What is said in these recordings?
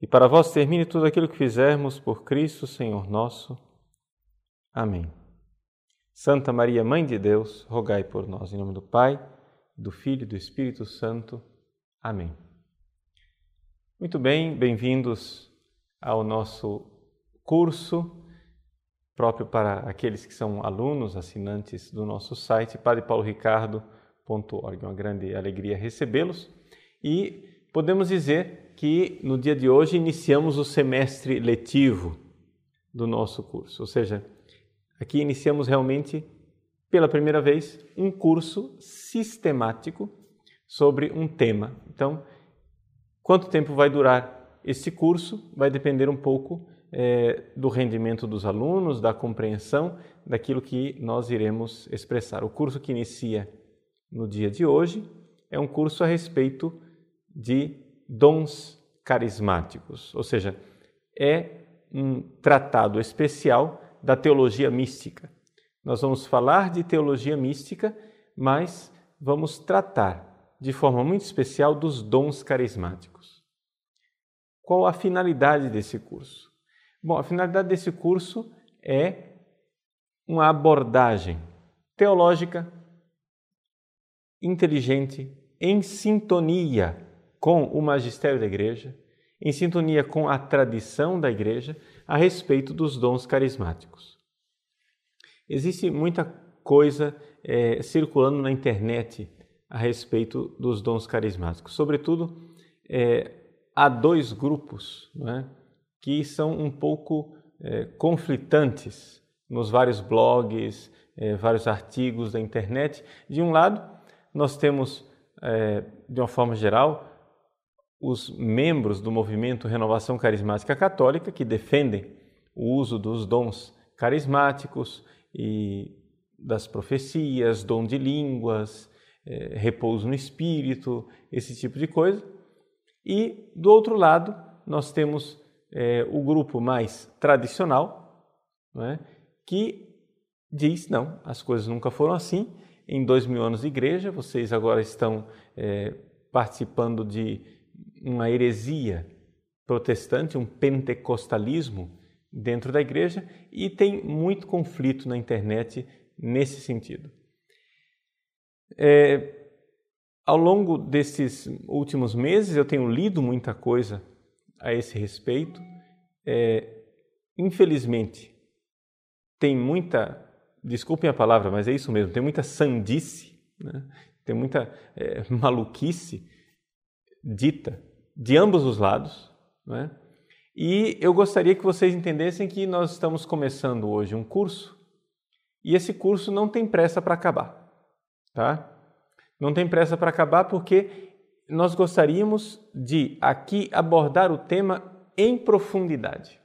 e para vós termine tudo aquilo que fizermos por Cristo, Senhor nosso. Amém. Santa Maria, Mãe de Deus, rogai por nós. Em nome do Pai, do Filho e do Espírito Santo. Amém. Muito bem, bem-vindos ao nosso curso próprio para aqueles que são alunos, assinantes do nosso site, padrepauloricardo.org. É uma grande alegria recebê-los e podemos dizer que no dia de hoje iniciamos o semestre letivo do nosso curso, ou seja, aqui iniciamos realmente pela primeira vez um curso sistemático sobre um tema. Então, quanto tempo vai durar esse curso vai depender um pouco é, do rendimento dos alunos, da compreensão daquilo que nós iremos expressar. O curso que inicia no dia de hoje é um curso a respeito de dons carismáticos, ou seja, é um tratado especial da teologia mística. Nós vamos falar de teologia mística, mas vamos tratar de forma muito especial dos dons carismáticos. Qual a finalidade desse curso? Bom, a finalidade desse curso é uma abordagem teológica inteligente, em sintonia com o magistério da igreja, em sintonia com a tradição da igreja a respeito dos dons carismáticos. Existe muita coisa é, circulando na internet a respeito dos dons carismáticos. Sobretudo, é, há dois grupos é? que são um pouco é, conflitantes nos vários blogs, é, vários artigos da internet. De um lado, nós temos, é, de uma forma geral, os membros do movimento Renovação Carismática Católica que defendem o uso dos dons carismáticos e das profecias, dom de línguas, é, repouso no espírito, esse tipo de coisa. E do outro lado, nós temos é, o grupo mais tradicional, é, que diz: não, as coisas nunca foram assim. Em dois mil anos de igreja, vocês agora estão é, participando de uma heresia protestante, um pentecostalismo dentro da igreja, e tem muito conflito na internet nesse sentido. É, ao longo desses últimos meses, eu tenho lido muita coisa a esse respeito. É, infelizmente, tem muita, desculpem a palavra, mas é isso mesmo, tem muita sandice, né? tem muita é, maluquice dita de ambos os lados. Né? E eu gostaria que vocês entendessem que nós estamos começando hoje um curso e esse curso não tem pressa para acabar. Tá? Não tem pressa para acabar porque nós gostaríamos de aqui abordar o tema em profundidade.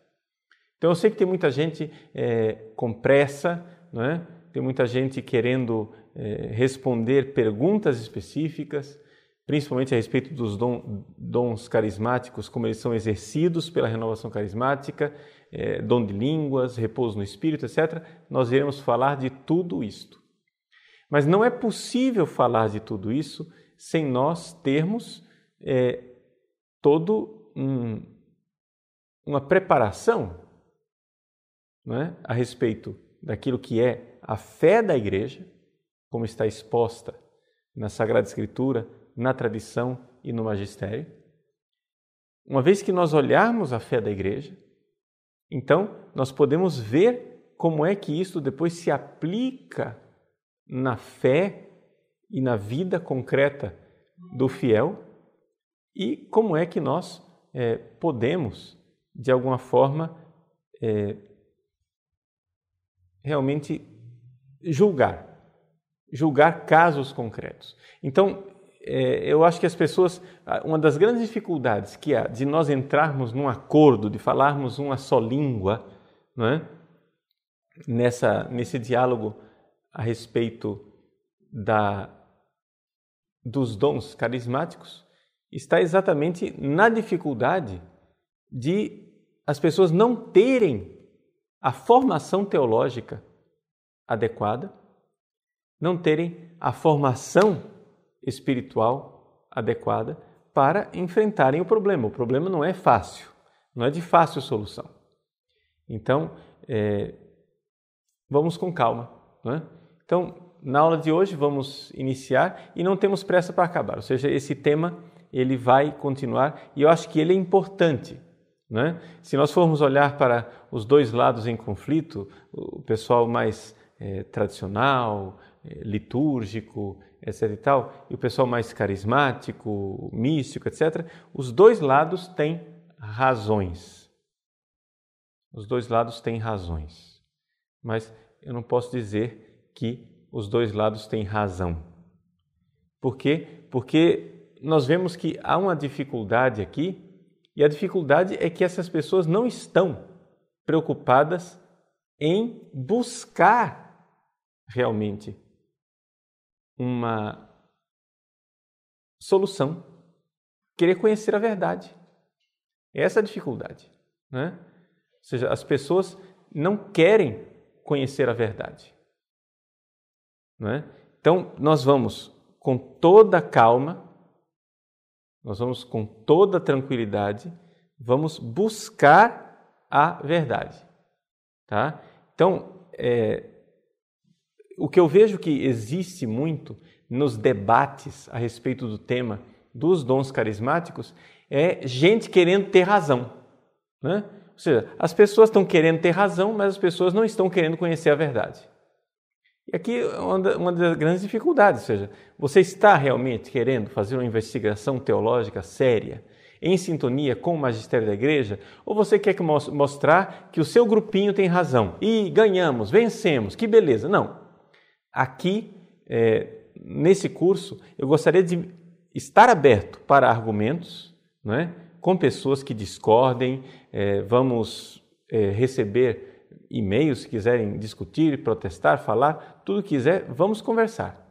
Então eu sei que tem muita gente é, com pressa, não é? tem muita gente querendo é, responder perguntas específicas, principalmente a respeito dos dons carismáticos, como eles são exercidos pela renovação carismática, é, dom de línguas, repouso no espírito, etc. Nós iremos falar de tudo isto. Mas não é possível falar de tudo isso sem nós termos é, todo um, uma preparação é, a respeito daquilo que é a fé da igreja, como está exposta na Sagrada Escritura, na tradição e no magistério. Uma vez que nós olharmos a fé da igreja, então nós podemos ver como é que isso depois se aplica na fé e na vida concreta do fiel e como é que nós é, podemos, de alguma forma, é, realmente julgar, julgar casos concretos. Então, é, eu acho que as pessoas, uma das grandes dificuldades que há de nós entrarmos num acordo, de falarmos uma só língua, é? Nessa, nesse diálogo a respeito da, dos dons carismáticos, está exatamente na dificuldade de as pessoas não terem a formação teológica adequada, não terem a formação espiritual adequada para enfrentarem o problema. O problema não é fácil, não é de fácil solução. Então, é, vamos com calma. Né? Então, na aula de hoje vamos iniciar e não temos pressa para acabar, ou seja, esse tema ele vai continuar e eu acho que ele é importante. Né? Se nós formos olhar para os dois lados em conflito, o pessoal mais é, tradicional, é, litúrgico, etc. e tal, e o pessoal mais carismático, místico, etc., os dois lados têm razões. Os dois lados têm razões. Mas eu não posso dizer que os dois lados têm razão. Por quê? Porque nós vemos que há uma dificuldade aqui, e a dificuldade é que essas pessoas não estão preocupadas em buscar realmente uma solução, querer conhecer a verdade. Essa é a dificuldade. Né? Ou seja, as pessoas não querem conhecer a verdade. Né? Então, nós vamos com toda calma, nós vamos com toda tranquilidade, vamos buscar a verdade. Tá? Então, é, o que eu vejo que existe muito nos debates a respeito do tema dos dons carismáticos é gente querendo ter razão. Né? Ou seja, as pessoas estão querendo ter razão, mas as pessoas não estão querendo conhecer a verdade. E aqui é uma das grandes dificuldades, ou seja, você está realmente querendo fazer uma investigação teológica séria, em sintonia com o magistério da igreja, ou você quer mostrar que o seu grupinho tem razão e ganhamos, vencemos, que beleza? Não. Aqui, é, nesse curso, eu gostaria de estar aberto para argumentos, não é? com pessoas que discordem, é, vamos é, receber e-mails se quiserem discutir, protestar, falar, tudo que quiser, vamos conversar.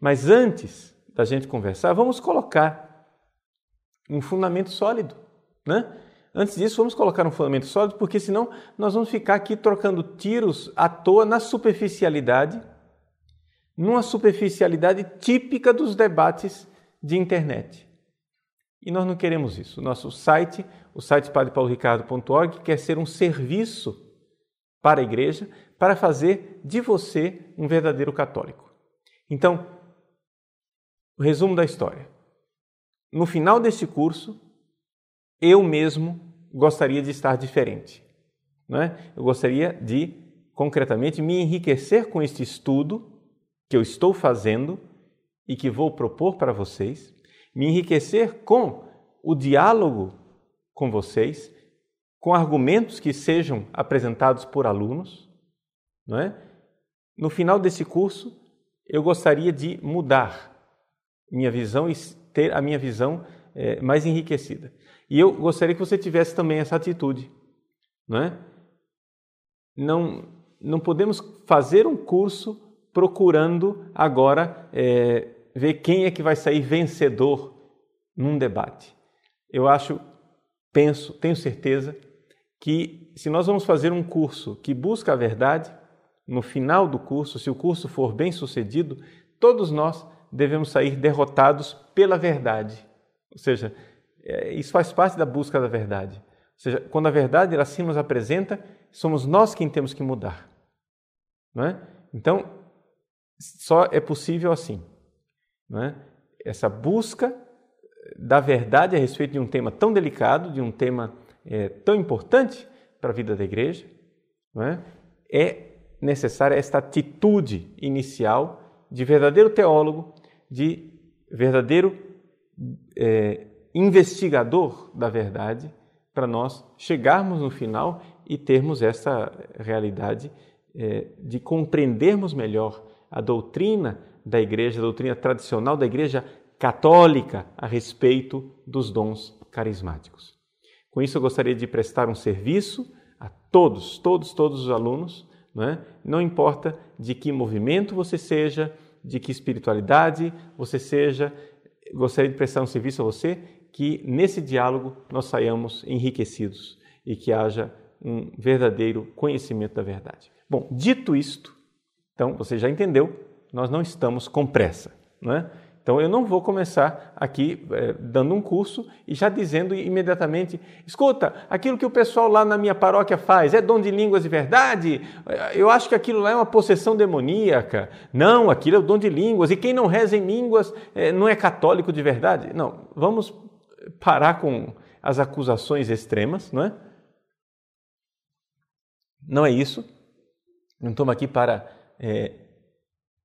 Mas antes da gente conversar, vamos colocar um fundamento sólido, né? Antes disso, vamos colocar um fundamento sólido, porque senão nós vamos ficar aqui trocando tiros à toa na superficialidade numa superficialidade típica dos debates de internet. E nós não queremos isso. Nosso site, o site padrepaulricardo.org, quer ser um serviço para a igreja para fazer de você um verdadeiro católico. Então, o resumo da história. No final deste curso, eu mesmo gostaria de estar diferente. Não é? Eu gostaria de, concretamente, me enriquecer com este estudo que eu estou fazendo e que vou propor para vocês, me enriquecer com o diálogo com vocês, com argumentos que sejam apresentados por alunos, não é? No final desse curso, eu gostaria de mudar minha visão e ter a minha visão é, mais enriquecida. E eu gostaria que você tivesse também essa atitude, não é? Não, não podemos fazer um curso procurando agora é, ver quem é que vai sair vencedor num debate. Eu acho, penso, tenho certeza que se nós vamos fazer um curso que busca a verdade, no final do curso, se o curso for bem sucedido, todos nós devemos sair derrotados pela verdade. Ou seja, é, isso faz parte da busca da verdade. Ou seja, quando a verdade ela se nos apresenta, somos nós quem temos que mudar. Não é? Então, só é possível assim. Né? Essa busca da verdade a respeito de um tema tão delicado, de um tema é, tão importante para a vida da igreja, é? é necessária esta atitude inicial de verdadeiro teólogo, de verdadeiro é, investigador da verdade, para nós chegarmos no final e termos essa realidade é, de compreendermos melhor a doutrina da igreja, a doutrina tradicional da igreja católica a respeito dos dons carismáticos. Com isso, eu gostaria de prestar um serviço a todos, todos, todos os alunos, não, é? não importa de que movimento você seja, de que espiritualidade você seja, gostaria de prestar um serviço a você que nesse diálogo nós saiamos enriquecidos e que haja um verdadeiro conhecimento da verdade. Bom, dito isto, então você já entendeu, nós não estamos com pressa, não é? Então eu não vou começar aqui é, dando um curso e já dizendo imediatamente: escuta, aquilo que o pessoal lá na minha paróquia faz é dom de línguas de verdade? Eu acho que aquilo lá é uma possessão demoníaca. Não, aquilo é o dom de línguas. E quem não reza em línguas é, não é católico de verdade? Não, vamos parar com as acusações extremas, não é? Não é isso. Não estamos aqui para é,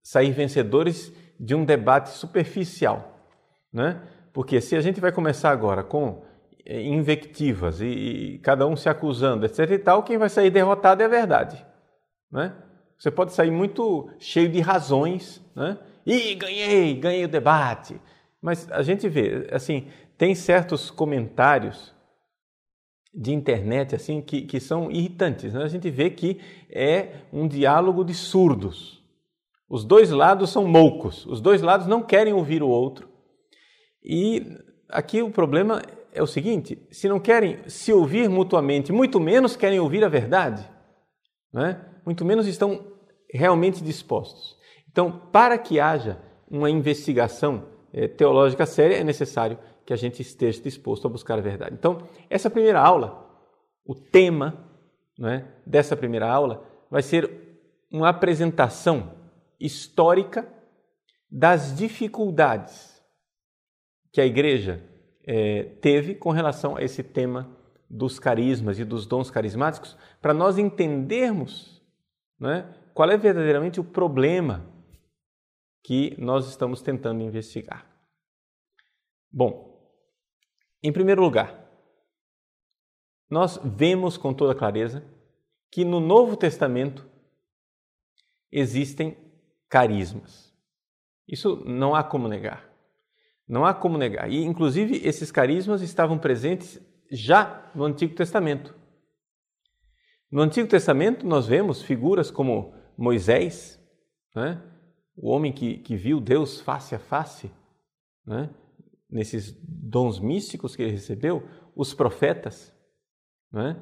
sair vencedores de um debate superficial, né? Porque se a gente vai começar agora com eh, invectivas e, e, cada um se acusando, etc e tal, quem vai sair derrotado é a verdade, né? Você pode sair muito cheio de razões, né? E ganhei, ganhei o debate. Mas a gente vê, assim, tem certos comentários de internet assim que, que são irritantes. Né? A gente vê que é um diálogo de surdos. Os dois lados são moucos, os dois lados não querem ouvir o outro. E aqui o problema é o seguinte: se não querem se ouvir mutuamente, muito menos querem ouvir a verdade, né? muito menos estão realmente dispostos. Então, para que haja uma investigação é, teológica séria, é necessário que a gente esteja disposto a buscar a verdade. Então, essa primeira aula, o tema né, dessa primeira aula vai ser uma apresentação histórica das dificuldades que a igreja é, teve com relação a esse tema dos carismas e dos dons carismáticos, para nós entendermos né, qual é verdadeiramente o problema que nós estamos tentando investigar. Bom, em primeiro lugar, nós vemos com toda clareza que no Novo Testamento existem carismas. Isso não há como negar. Não há como negar. E, inclusive, esses carismas estavam presentes já no Antigo Testamento. No Antigo Testamento, nós vemos figuras como Moisés, né? o homem que, que viu Deus face a face, né? Nesses dons místicos que ele recebeu, os profetas, né?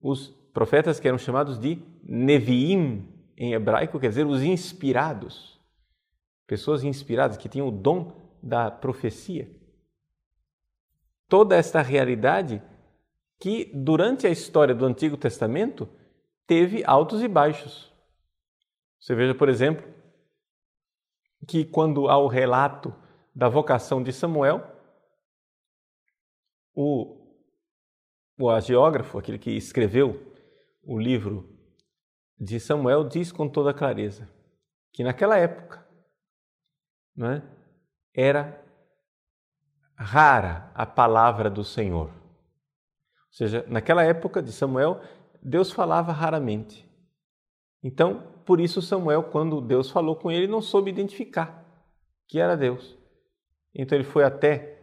os profetas que eram chamados de Neviim, em hebraico quer dizer os inspirados, pessoas inspiradas que tinham o dom da profecia. Toda esta realidade que durante a história do Antigo Testamento teve altos e baixos. Você veja, por exemplo, que quando há o relato da vocação de Samuel, o, o agiógrafo, aquele que escreveu o livro de Samuel diz com toda clareza que naquela época não é, era rara a palavra do Senhor. Ou seja, naquela época de Samuel, Deus falava raramente. Então, por isso Samuel, quando Deus falou com ele, não soube identificar que era Deus. Então ele foi até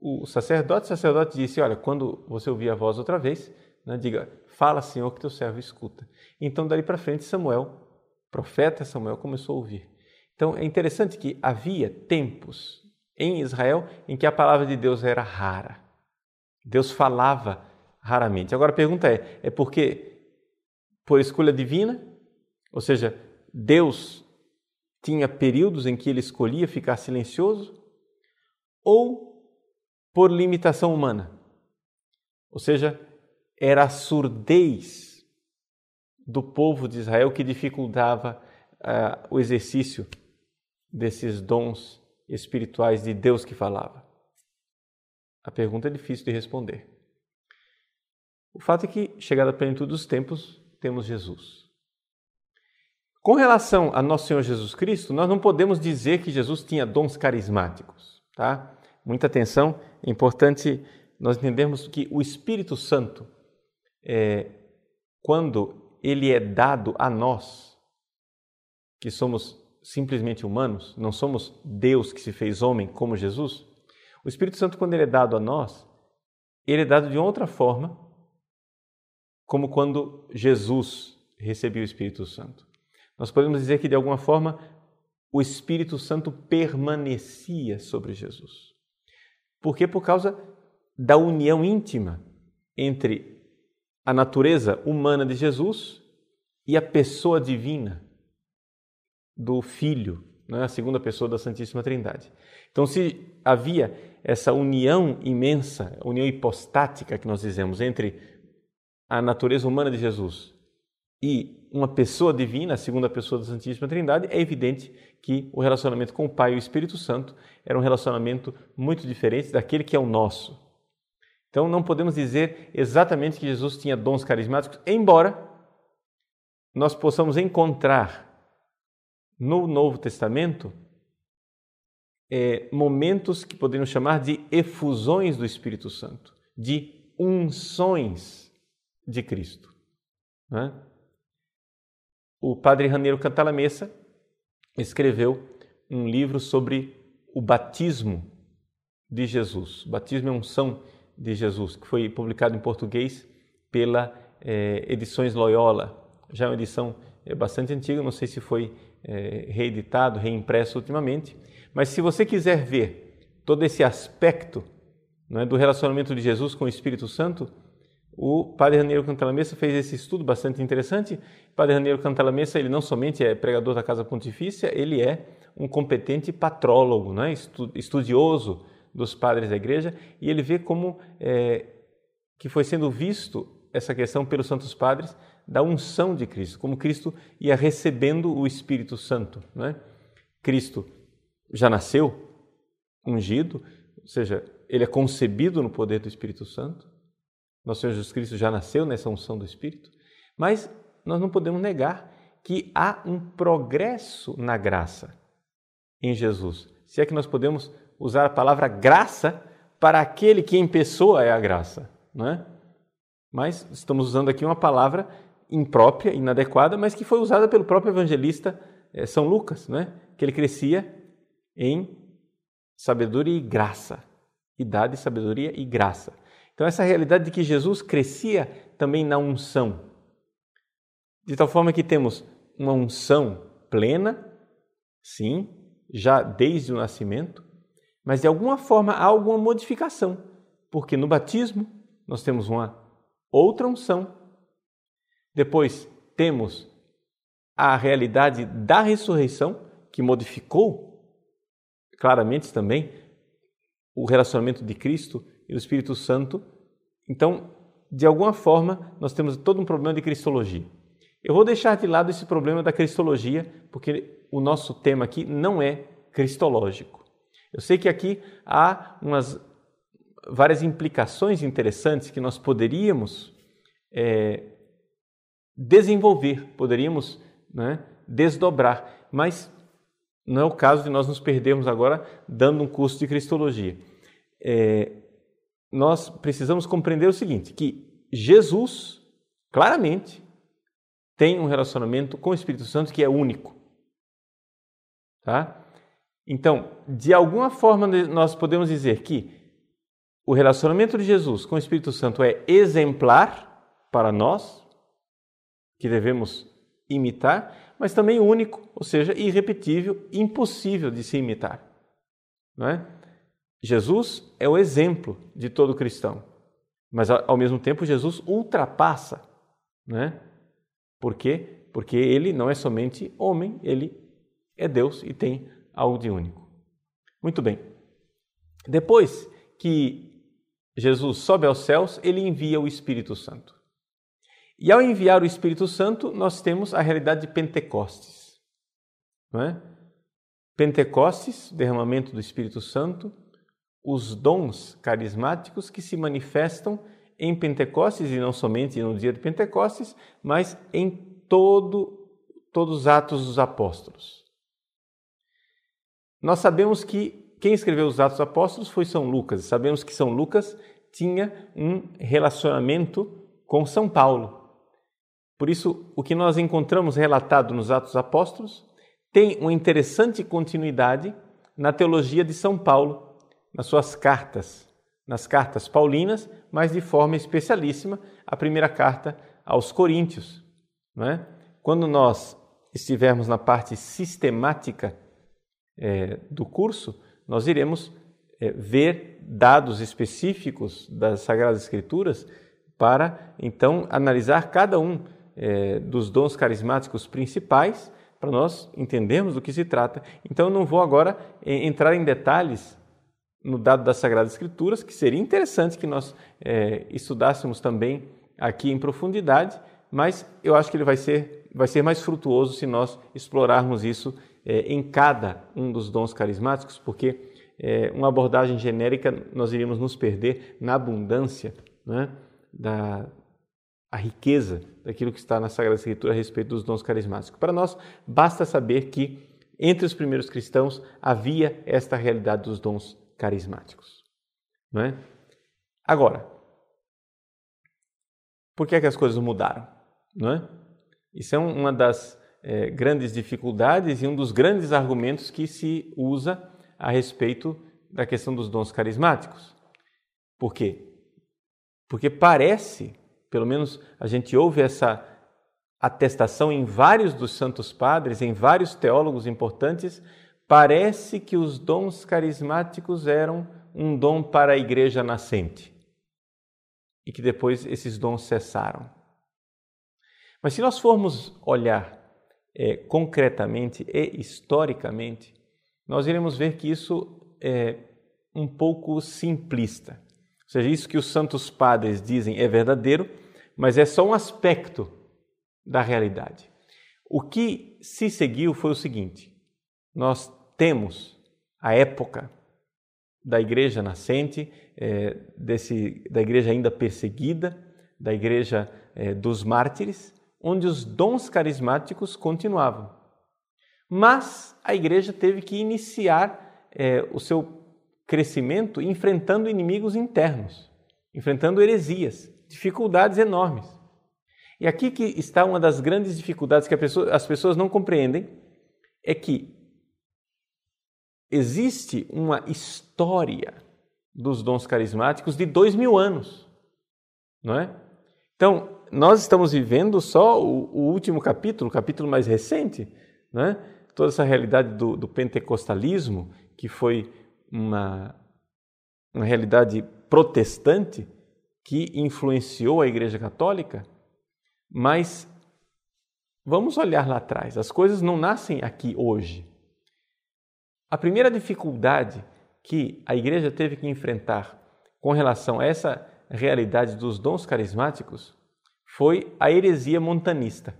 o sacerdote, o sacerdote disse: Olha, quando você ouvir a voz outra vez, né, diga, fala, Senhor, que teu servo escuta. Então, dali para frente, Samuel, profeta Samuel, começou a ouvir. Então, é interessante que havia tempos em Israel em que a palavra de Deus era rara. Deus falava raramente. Agora a pergunta é: é porque por escolha divina? Ou seja, Deus tinha períodos em que ele escolhia ficar silencioso? Ou por limitação humana? Ou seja, era a surdez do povo de Israel que dificultava uh, o exercício desses dons espirituais de Deus que falava? A pergunta é difícil de responder. O fato é que, chegada a plenitude dos tempos, temos Jesus. Com relação a nosso Senhor Jesus Cristo, nós não podemos dizer que Jesus tinha dons carismáticos, tá? Muita atenção, é importante nós entendermos que o Espírito Santo é, quando ele é dado a nós, que somos simplesmente humanos, não somos Deus que se fez homem como Jesus. O Espírito Santo, quando ele é dado a nós, ele é dado de outra forma, como quando Jesus recebeu o Espírito Santo. Nós podemos dizer que, de alguma forma, o Espírito Santo permanecia sobre Jesus. Por quê? Por causa da união íntima entre a natureza humana de Jesus e a pessoa divina do Filho, né? a segunda pessoa da Santíssima Trindade. Então, se havia essa união imensa, união hipostática que nós dizemos entre a natureza humana de Jesus e uma pessoa divina, a segunda pessoa da Santíssima Trindade, é evidente que o relacionamento com o Pai e o Espírito Santo era um relacionamento muito diferente daquele que é o nosso. Então não podemos dizer exatamente que Jesus tinha dons carismáticos, embora nós possamos encontrar no Novo Testamento é, momentos que podemos chamar de efusões do Espírito Santo, de unções de Cristo. Né? O padre Raneiro Cantalamessa escreveu um livro sobre o batismo de Jesus. O batismo é unção de Jesus, que foi publicado em português pela é, Edições Loyola. Já é uma edição é, bastante antiga, não sei se foi é, reeditado, reimpresso ultimamente. Mas se você quiser ver todo esse aspecto é, do relacionamento de Jesus com o Espírito Santo, o Padre Raniero Cantalamessa fez esse estudo bastante interessante. O Padre Raniero Cantalamessa, ele não somente é pregador da Casa Pontifícia, ele é um competente patrólogo, né? estudioso dos padres da Igreja, e ele vê como é, que foi sendo visto essa questão pelos santos padres da unção de Cristo, como Cristo ia recebendo o Espírito Santo. Né? Cristo já nasceu ungido, ou seja, ele é concebido no poder do Espírito Santo, nosso Senhor Jesus Cristo já nasceu nessa unção do Espírito, mas nós não podemos negar que há um progresso na graça em Jesus. Se é que nós podemos usar a palavra graça para aquele que em pessoa é a graça, não é? Mas estamos usando aqui uma palavra imprópria, inadequada, mas que foi usada pelo próprio evangelista eh, São Lucas, não é? Que ele crescia em sabedoria e graça, idade, sabedoria e graça. Então, essa realidade de que Jesus crescia também na unção, de tal forma que temos uma unção plena, sim, já desde o nascimento, mas de alguma forma há alguma modificação, porque no batismo nós temos uma outra unção, depois temos a realidade da ressurreição, que modificou claramente também o relacionamento de Cristo e do Espírito Santo. Então, de alguma forma, nós temos todo um problema de cristologia. Eu vou deixar de lado esse problema da cristologia, porque o nosso tema aqui não é cristológico. Eu sei que aqui há umas várias implicações interessantes que nós poderíamos é, desenvolver, poderíamos né, desdobrar, mas não é o caso de nós nos perdermos agora dando um curso de cristologia. É, nós precisamos compreender o seguinte: que Jesus, claramente, tem um relacionamento com o Espírito Santo que é único. Tá? Então, de alguma forma, nós podemos dizer que o relacionamento de Jesus com o Espírito Santo é exemplar para nós, que devemos imitar, mas também único, ou seja, irrepetível, impossível de se imitar. Não é? Jesus é o exemplo de todo cristão, mas ao mesmo tempo Jesus ultrapassa, né? Por quê? Porque ele não é somente homem, ele é Deus e tem algo de único. Muito bem. Depois que Jesus sobe aos céus, ele envia o Espírito Santo. E ao enviar o Espírito Santo, nós temos a realidade de Pentecostes. Não é? Pentecostes, derramamento do Espírito Santo, os dons carismáticos que se manifestam em Pentecostes e não somente no dia de Pentecostes, mas em todo, todos os Atos dos Apóstolos. Nós sabemos que quem escreveu os Atos dos Apóstolos foi São Lucas. Sabemos que São Lucas tinha um relacionamento com São Paulo. Por isso, o que nós encontramos relatado nos Atos dos Apóstolos tem uma interessante continuidade na teologia de São Paulo, nas suas cartas, nas cartas paulinas, mas de forma especialíssima, a primeira carta aos Coríntios. É? Quando nós estivermos na parte sistemática é, do curso, nós iremos é, ver dados específicos das Sagradas Escrituras para então analisar cada um é, dos dons carismáticos principais para nós entendermos do que se trata. Então eu não vou agora é, entrar em detalhes no dado das Sagradas Escrituras, que seria interessante que nós é, estudássemos também aqui em profundidade, mas eu acho que ele vai ser, vai ser mais frutuoso se nós explorarmos isso é, em cada um dos dons carismáticos, porque é, uma abordagem genérica nós iríamos nos perder na abundância né, da a riqueza daquilo que está na Sagrada Escritura a respeito dos dons carismáticos. Para nós, basta saber que entre os primeiros cristãos havia esta realidade dos dons carismáticos. Não é? Agora, por que, é que as coisas mudaram? Não é? Isso é uma das é, grandes dificuldades e um dos grandes argumentos que se usa a respeito da questão dos dons carismáticos. Por quê? Porque parece, pelo menos a gente ouve essa atestação em vários dos santos padres, em vários teólogos importantes, parece que os dons carismáticos eram um dom para a igreja nascente e que depois esses dons cessaram. Mas se nós formos olhar é, concretamente e historicamente, nós iremos ver que isso é um pouco simplista. Ou seja, isso que os santos padres dizem é verdadeiro, mas é só um aspecto da realidade. O que se seguiu foi o seguinte: nós temos a época da igreja nascente, é, desse, da igreja ainda perseguida, da igreja é, dos mártires, onde os dons carismáticos continuavam. Mas a igreja teve que iniciar é, o seu crescimento enfrentando inimigos internos, enfrentando heresias, dificuldades enormes. E aqui que está uma das grandes dificuldades que pessoa, as pessoas não compreendem, é que existe uma história dos dons carismáticos de dois mil anos, não é? Então, nós estamos vivendo só o, o último capítulo, o capítulo mais recente, né? toda essa realidade do, do pentecostalismo, que foi uma, uma realidade protestante que influenciou a Igreja Católica, mas vamos olhar lá atrás. As coisas não nascem aqui hoje. A primeira dificuldade que a Igreja teve que enfrentar com relação a essa realidade dos dons carismáticos foi a heresia montanista.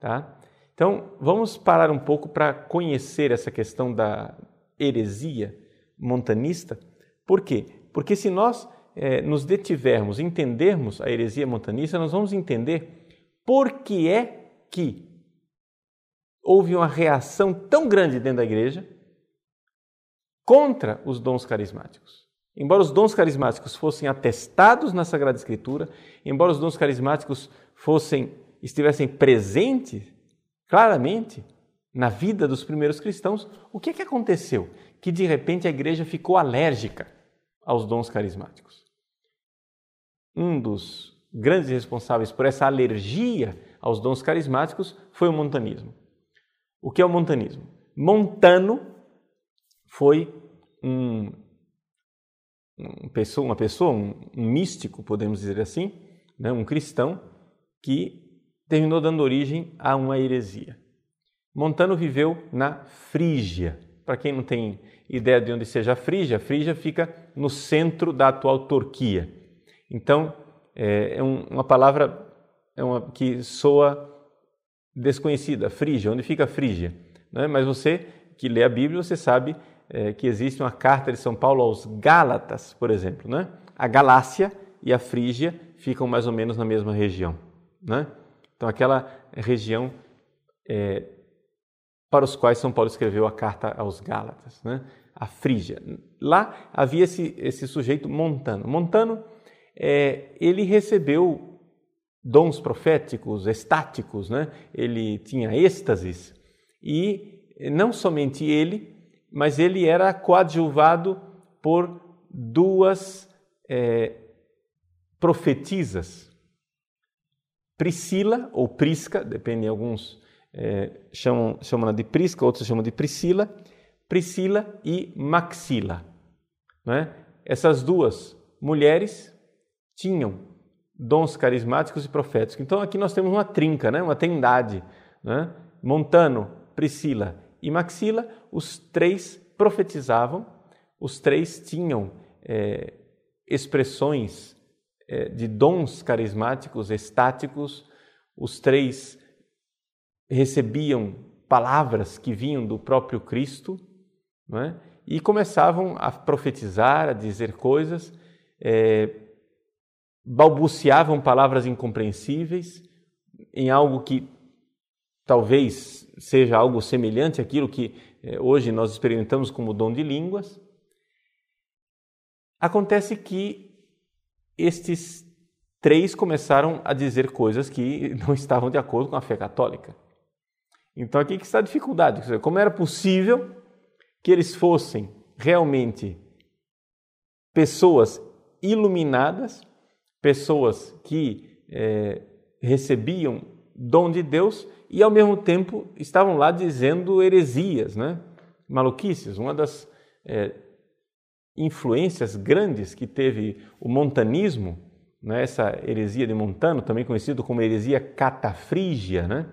Tá? Então, vamos parar um pouco para conhecer essa questão da heresia montanista. Por quê? Porque se nós é, nos detivermos, entendermos a heresia montanista, nós vamos entender por que é que houve uma reação tão grande dentro da igreja contra os dons carismáticos. Embora os dons carismáticos fossem atestados na Sagrada Escritura, embora os dons carismáticos fossem estivessem presentes claramente na vida dos primeiros cristãos, o que, é que aconteceu? Que de repente a igreja ficou alérgica aos dons carismáticos. Um dos grandes responsáveis por essa alergia aos dons carismáticos foi o montanismo. O que é o montanismo? Montano foi um uma pessoa, uma pessoa um, um místico, podemos dizer assim, né, um cristão, que terminou dando origem a uma heresia. Montano viveu na Frígia. Para quem não tem ideia de onde seja a Frígia, a Frígia fica no centro da atual Turquia. Então, é, é uma palavra é uma, que soa desconhecida, Frígia. Onde fica a Frígia? Né? Mas você que lê a Bíblia, você sabe é, que existe uma carta de São Paulo aos Gálatas, por exemplo. Né? A Galácia e a Frígia ficam mais ou menos na mesma região. Né? Então, aquela região é, para os quais São Paulo escreveu a carta aos Gálatas, né? a Frígia. Lá havia esse, esse sujeito Montano. Montano, é, ele recebeu dons proféticos, estáticos, né? ele tinha êxtases, e não somente ele, mas ele era coadjuvado por duas é, profetisas. Priscila, ou Prisca, depende, alguns é, chamam, chamam de Prisca, outros chamam de Priscila, Priscila e Maxila. Né? Essas duas mulheres tinham dons carismáticos e proféticos. Então aqui nós temos uma trinca, né? uma trindade. Né? Montano, Priscila e Maxila, os três profetizavam, os três tinham é, expressões é, de dons carismáticos estáticos, os três recebiam palavras que vinham do próprio Cristo é? e começavam a profetizar, a dizer coisas, é, balbuciavam palavras incompreensíveis em algo que talvez seja algo semelhante àquilo que é, hoje nós experimentamos como dom de línguas. Acontece que estes três começaram a dizer coisas que não estavam de acordo com a fé católica. Então aqui que está a dificuldade. Como era possível que eles fossem realmente pessoas iluminadas, pessoas que é, recebiam dom de Deus e ao mesmo tempo estavam lá dizendo heresias, né? maluquices. Uma das é, influências grandes que teve o montanismo, né? essa heresia de Montano, também conhecido como heresia catafrígia. Né?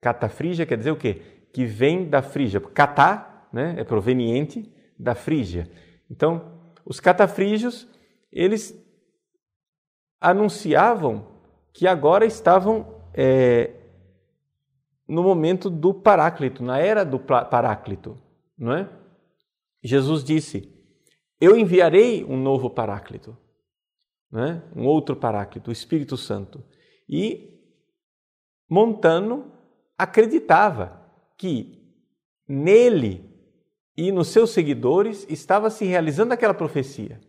Catafrígia quer dizer o quê? Que vem da Frígia. Catá né? é proveniente da Frígia. Então, os catafrígios, eles anunciavam que agora estavam é, no momento do Paráclito, na era do Paráclito, não é? Jesus disse: Eu enviarei um novo Paráclito, é? um outro Paráclito, o Espírito Santo. E Montano acreditava que nele e nos seus seguidores estava se realizando aquela profecia.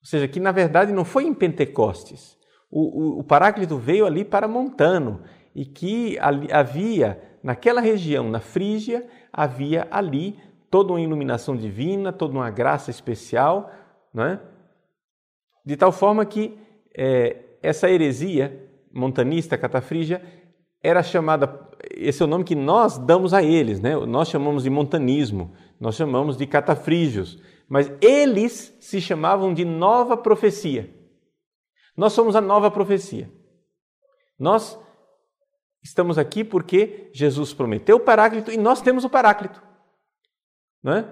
Ou seja, que na verdade não foi em Pentecostes. O, o, o Paráclito veio ali para Montano e que havia, naquela região, na Frígia, havia ali toda uma iluminação divina, toda uma graça especial, é? de tal forma que é, essa heresia montanista, catafrígia, era chamada, esse é o nome que nós damos a eles, né? nós chamamos de montanismo, nós chamamos de catafrígios, mas eles se chamavam de nova profecia. Nós somos a nova profecia. Nós estamos aqui porque Jesus prometeu o Paráclito e nós temos o Paráclito. Não é?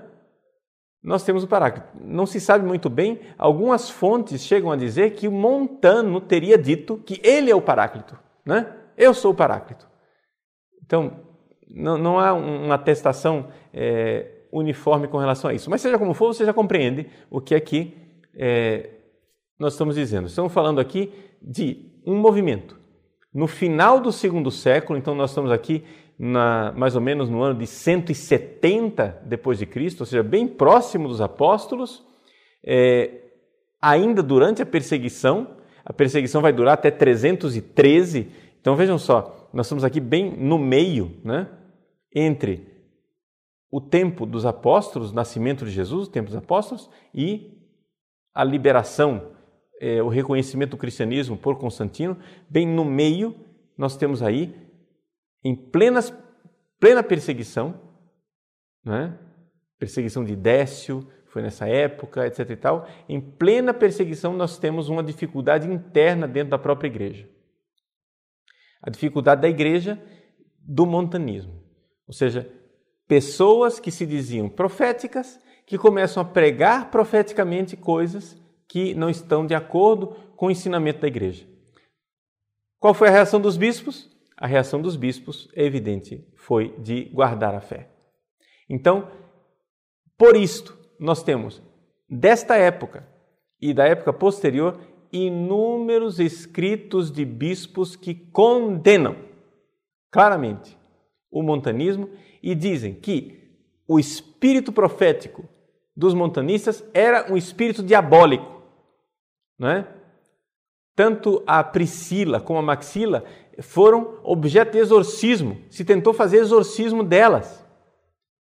Nós temos o Paráclito. Não se sabe muito bem, algumas fontes chegam a dizer que Montano teria dito que ele é o Paráclito. Né? Eu sou o Paráclito. Então, não, não há uma atestação é, uniforme com relação a isso. Mas seja como for, você já compreende o que aqui é, nós estamos dizendo. Estamos falando aqui de um movimento. No final do segundo século, então nós estamos aqui na, mais ou menos no ano de 170 depois de Cristo, ou seja, bem próximo dos apóstolos, é, ainda durante a perseguição. A perseguição vai durar até 313. Então vejam só, nós estamos aqui bem no meio, né, entre o tempo dos apóstolos, o nascimento de Jesus, o tempo dos apóstolos, e a liberação, é, o reconhecimento do cristianismo por Constantino, bem no meio, nós temos aí, em plenas, plena perseguição, né? perseguição de Décio, foi nessa época, etc. e tal, em plena perseguição nós temos uma dificuldade interna dentro da própria igreja. A dificuldade da igreja do montanismo. Ou seja, pessoas que se diziam proféticas, que começam a pregar profeticamente coisas que não estão de acordo com o ensinamento da igreja. Qual foi a reação dos bispos? A reação dos bispos, é evidente, foi de guardar a fé. Então, por isto, nós temos, desta época e da época posterior, inúmeros escritos de bispos que condenam claramente o montanismo e dizem que o espírito profético dos montanistas era um espírito diabólico. Não é? Tanto a Priscila como a Maxila foram objeto de exorcismo. Se tentou fazer exorcismo delas,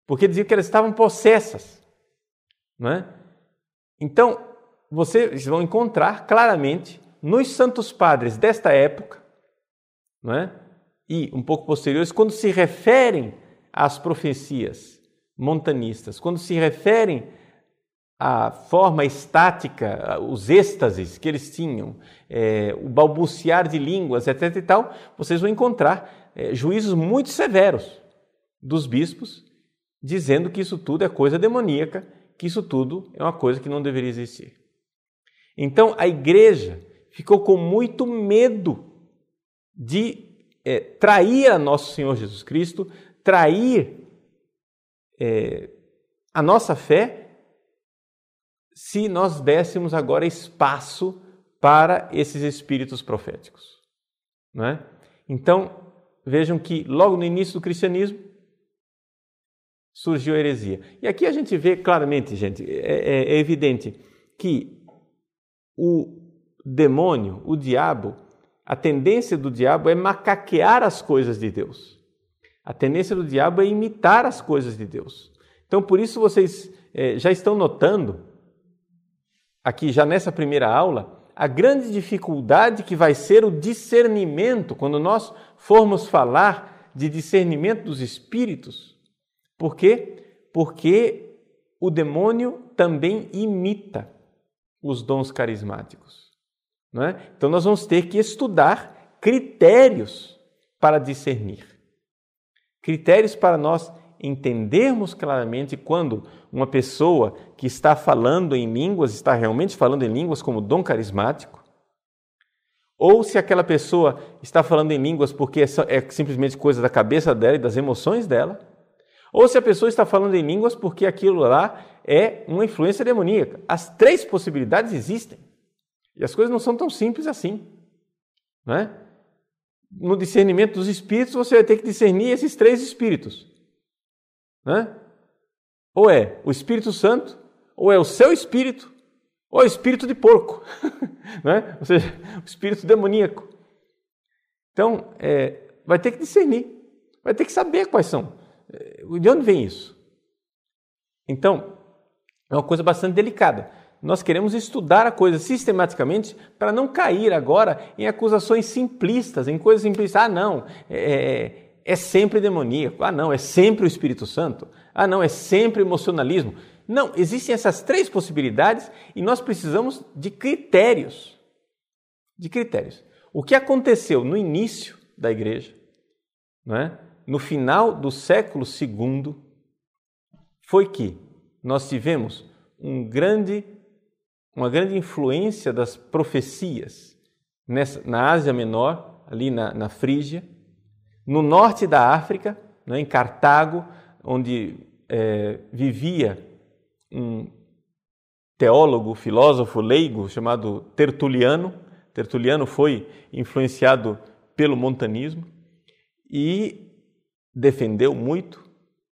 porque diziam que elas estavam possessas. Não é? Então, vocês vão encontrar claramente nos santos padres desta época, não é? e um pouco posteriores, quando se referem às profecias montanistas, quando se referem à forma estática, os êxtases que eles tinham, é, o balbuciar de línguas, etc. e tal, vocês vão encontrar é, juízos muito severos dos bispos, dizendo que isso tudo é coisa demoníaca, que isso tudo é uma coisa que não deveria existir. Então a igreja ficou com muito medo de é, trair a nosso Senhor Jesus Cristo, trair é, a nossa fé, se nós dessemos agora espaço para esses espíritos proféticos. Não é? Então, vejam que logo no início do cristianismo surgiu a heresia. E aqui a gente vê claramente, gente, é, é, é evidente que o demônio, o diabo, a tendência do diabo é macaquear as coisas de Deus. A tendência do diabo é imitar as coisas de Deus. Então, por isso vocês é, já estão notando, aqui já nessa primeira aula, a grande dificuldade que vai ser o discernimento quando nós formos falar de discernimento dos espíritos. Por quê? Porque o demônio também imita os dons carismáticos. É? Então, nós vamos ter que estudar critérios para discernir. Critérios para nós entendermos claramente quando uma pessoa que está falando em línguas está realmente falando em línguas como dom carismático, ou se aquela pessoa está falando em línguas porque é, é simplesmente coisa da cabeça dela e das emoções dela, ou se a pessoa está falando em línguas porque aquilo lá é uma influência demoníaca. As três possibilidades existem. E as coisas não são tão simples assim. Não é? No discernimento dos espíritos, você vai ter que discernir esses três espíritos. Não é? Ou é o Espírito Santo, ou é o seu espírito, ou é o espírito de porco. não é? Ou seja, o espírito demoníaco. Então, é, vai ter que discernir. Vai ter que saber quais são. É, de onde vem isso? Então, é uma coisa bastante delicada nós queremos estudar a coisa sistematicamente para não cair agora em acusações simplistas, em coisas simplistas. Ah, não, é, é, é sempre demoníaco. Ah, não, é sempre o Espírito Santo. Ah, não, é sempre emocionalismo. Não, existem essas três possibilidades e nós precisamos de critérios. De critérios. O que aconteceu no início da igreja, não é? no final do século II, foi que nós tivemos um grande uma grande influência das profecias nessa, na Ásia Menor, ali na, na Frígia, no norte da África, né, em Cartago, onde é, vivia um teólogo, filósofo leigo chamado Tertuliano. Tertuliano foi influenciado pelo montanismo e defendeu muito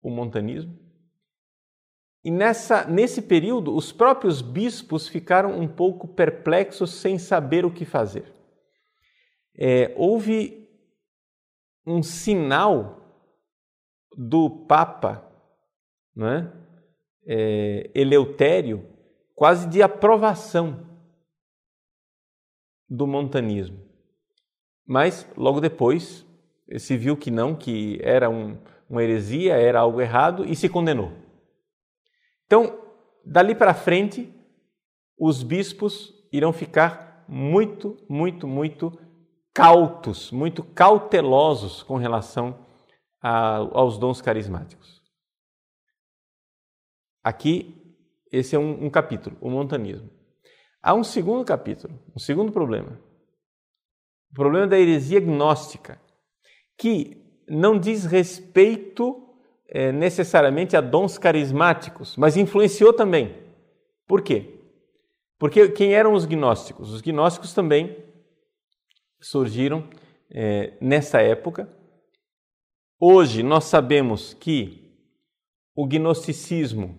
o montanismo. E nessa, nesse período, os próprios bispos ficaram um pouco perplexos, sem saber o que fazer. É, houve um sinal do Papa não é? Eleutério, quase de aprovação do montanismo. Mas logo depois se viu que não, que era um, uma heresia, era algo errado e se condenou. Então, dali para frente, os bispos irão ficar muito, muito, muito cautos, muito cautelosos com relação aos dons carismáticos. Aqui, esse é um, um capítulo, o montanismo. Há um segundo capítulo, um segundo problema. O problema da heresia gnóstica, que não diz respeito é, necessariamente a dons carismáticos, mas influenciou também. Por quê? Porque quem eram os gnósticos? Os gnósticos também surgiram é, nessa época. Hoje nós sabemos que o gnosticismo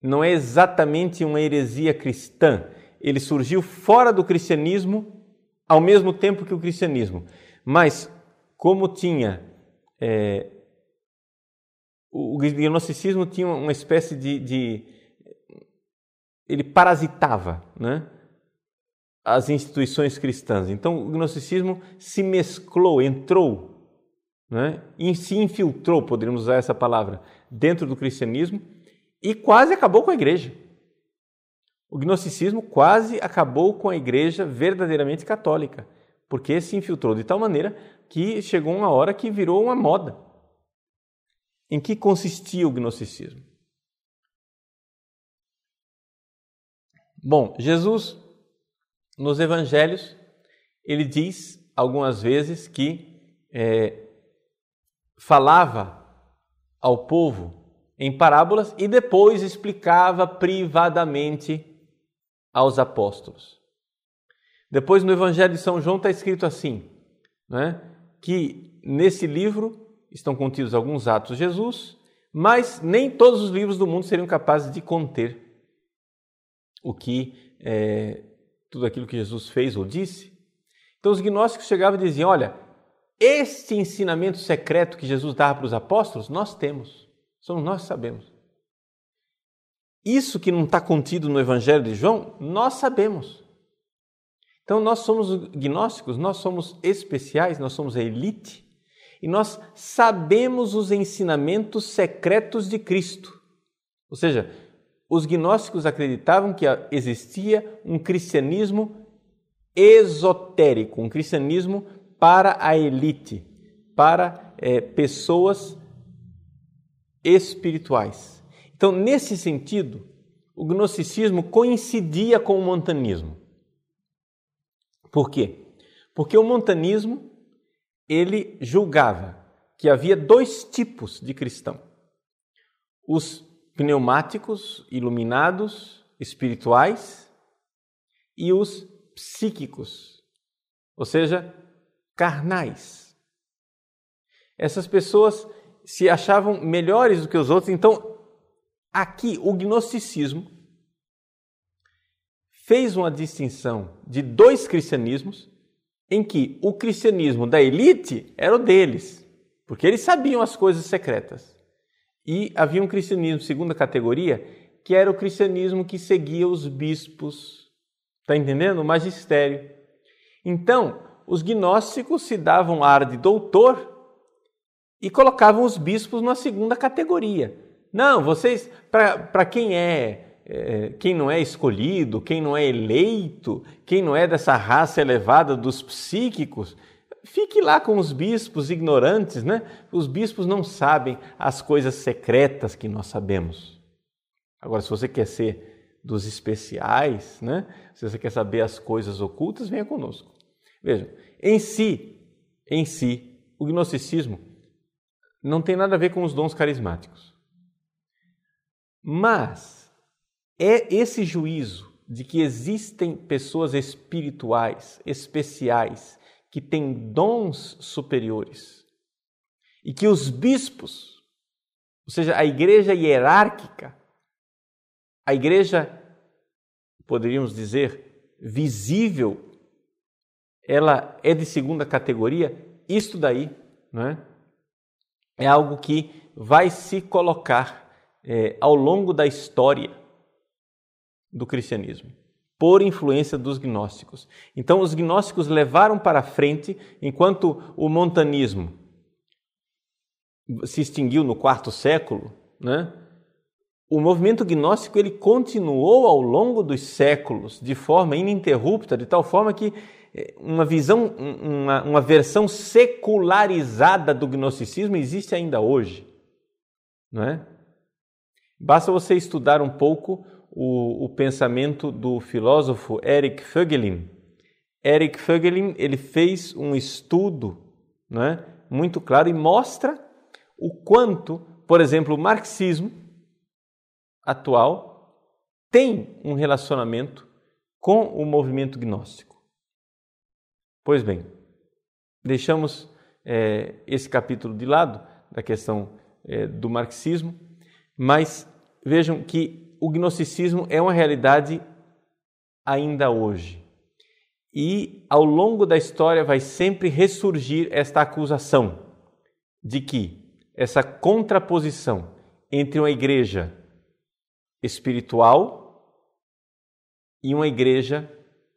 não é exatamente uma heresia cristã. Ele surgiu fora do cristianismo ao mesmo tempo que o cristianismo. Mas, como tinha. É, o gnosticismo tinha uma espécie de, de ele parasitava né, as instituições cristãs. Então, o gnosticismo se mesclou, entrou né, e se infiltrou, poderíamos usar essa palavra, dentro do cristianismo e quase acabou com a igreja. O gnosticismo quase acabou com a igreja verdadeiramente católica, porque se infiltrou de tal maneira que chegou uma hora que virou uma moda. Em que consistia o gnosticismo? Bom, Jesus, nos evangelhos, ele diz algumas vezes que é, falava ao povo em parábolas e depois explicava privadamente aos apóstolos. Depois no Evangelho de São João está escrito assim, né, que nesse livro estão contidos alguns atos de Jesus, mas nem todos os livros do mundo seriam capazes de conter o que é, tudo aquilo que Jesus fez ou disse. Então os gnósticos chegavam e diziam: olha, este ensinamento secreto que Jesus dava para os apóstolos, nós temos, somos nós que sabemos. Isso que não está contido no Evangelho de João, nós sabemos. Então nós somos gnósticos, nós somos especiais, nós somos a elite e nós sabemos os ensinamentos secretos de Cristo. Ou seja, os gnósticos acreditavam que existia um cristianismo esotérico, um cristianismo para a elite, para é, pessoas espirituais. Então, nesse sentido, o gnosticismo coincidia com o montanismo. Por quê? Porque o montanismo ele julgava que havia dois tipos de cristão: os pneumáticos, iluminados, espirituais, e os psíquicos, ou seja, carnais. Essas pessoas se achavam melhores do que os outros, então aqui o gnosticismo fez uma distinção de dois cristianismos em que o cristianismo da elite era o deles, porque eles sabiam as coisas secretas. E havia um cristianismo segunda categoria, que era o cristianismo que seguia os bispos. Está entendendo? O magistério. Então, os gnósticos se davam ar de doutor e colocavam os bispos na segunda categoria. Não, vocês, para quem é, é, quem não é escolhido, quem não é eleito, quem não é dessa raça elevada dos psíquicos, fique lá com os bispos ignorantes, né? Os bispos não sabem as coisas secretas que nós sabemos. Agora, se você quer ser dos especiais, né? Se você quer saber as coisas ocultas, venha conosco. Veja, em si, em si, o gnosticismo não tem nada a ver com os dons carismáticos. Mas é esse juízo de que existem pessoas espirituais, especiais, que têm dons superiores e que os bispos, ou seja, a igreja hierárquica, a igreja, poderíamos dizer, visível ela é de segunda categoria, isto daí não é? é algo que vai se colocar é, ao longo da história do cristianismo, por influência dos gnósticos. Então, os gnósticos levaram para frente, enquanto o montanismo se extinguiu no quarto século, né? o movimento gnóstico ele continuou ao longo dos séculos de forma ininterrupta, de tal forma que uma visão, uma, uma versão secularizada do gnosticismo existe ainda hoje, não é? Basta você estudar um pouco o, o pensamento do filósofo Eric Fögelin. Eric Fögelin ele fez um estudo, não é? muito claro e mostra o quanto, por exemplo, o marxismo atual tem um relacionamento com o movimento gnóstico. Pois bem, deixamos é, esse capítulo de lado, da questão é, do marxismo, mas vejam que o gnosticismo é uma realidade ainda hoje. E ao longo da história vai sempre ressurgir esta acusação de que essa contraposição entre uma igreja espiritual e uma igreja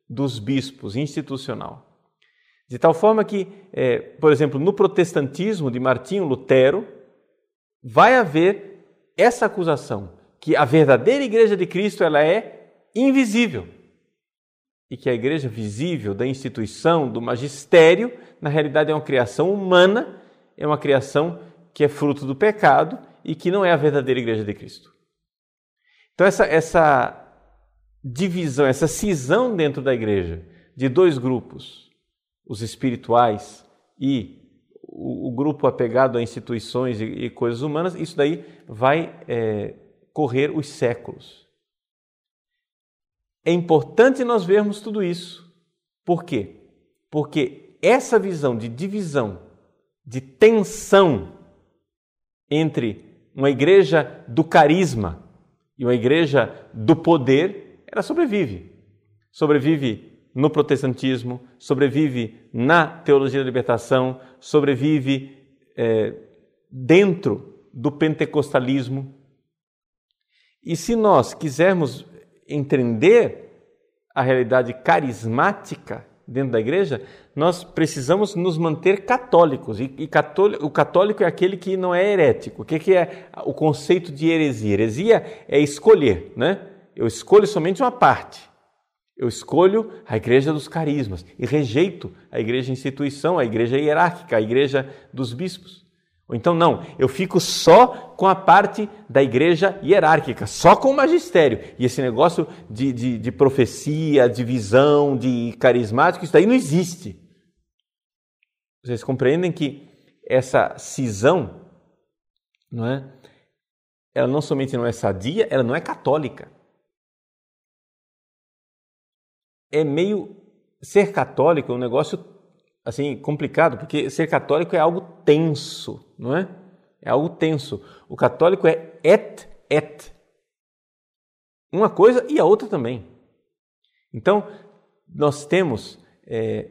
dos bispos, institucional. De tal forma que, é, por exemplo, no protestantismo de Martinho Lutero, vai haver essa acusação que a verdadeira igreja de Cristo ela é invisível e que a igreja visível da instituição, do magistério, na realidade é uma criação humana, é uma criação que é fruto do pecado e que não é a verdadeira igreja de Cristo. Então, essa, essa divisão, essa cisão dentro da igreja de dois grupos, os espirituais e o, o grupo apegado a instituições e, e, coisas humanas, isso daí vai é, correr os séculos. É importante nós vermos tudo isso. Por quê? Porque essa visão de divisão, de tensão entre uma igreja do carisma e uma igreja do poder, ela sobrevive. Sobrevive no protestantismo, sobrevive na teologia da libertação, sobrevive é, dentro do pentecostalismo. E se nós quisermos entender a realidade carismática dentro da igreja, nós precisamos nos manter católicos. E, e católico, o católico é aquele que não é herético. O que, que é o conceito de heresia? Heresia é escolher, né? Eu escolho somente uma parte. Eu escolho a igreja dos carismas e rejeito a igreja instituição, a igreja hierárquica, a igreja dos bispos. Ou então, não, eu fico só com a parte da igreja hierárquica, só com o magistério. E esse negócio de, de, de profecia, de visão, de carismático, isso daí não existe. Vocês compreendem que essa cisão, não é? Ela não somente não é sadia, ela não é católica. É meio ser católico é um negócio assim complicado, porque ser católico é algo tenso, não é? É algo tenso. O católico é et et. Uma coisa e a outra também. Então, nós temos é,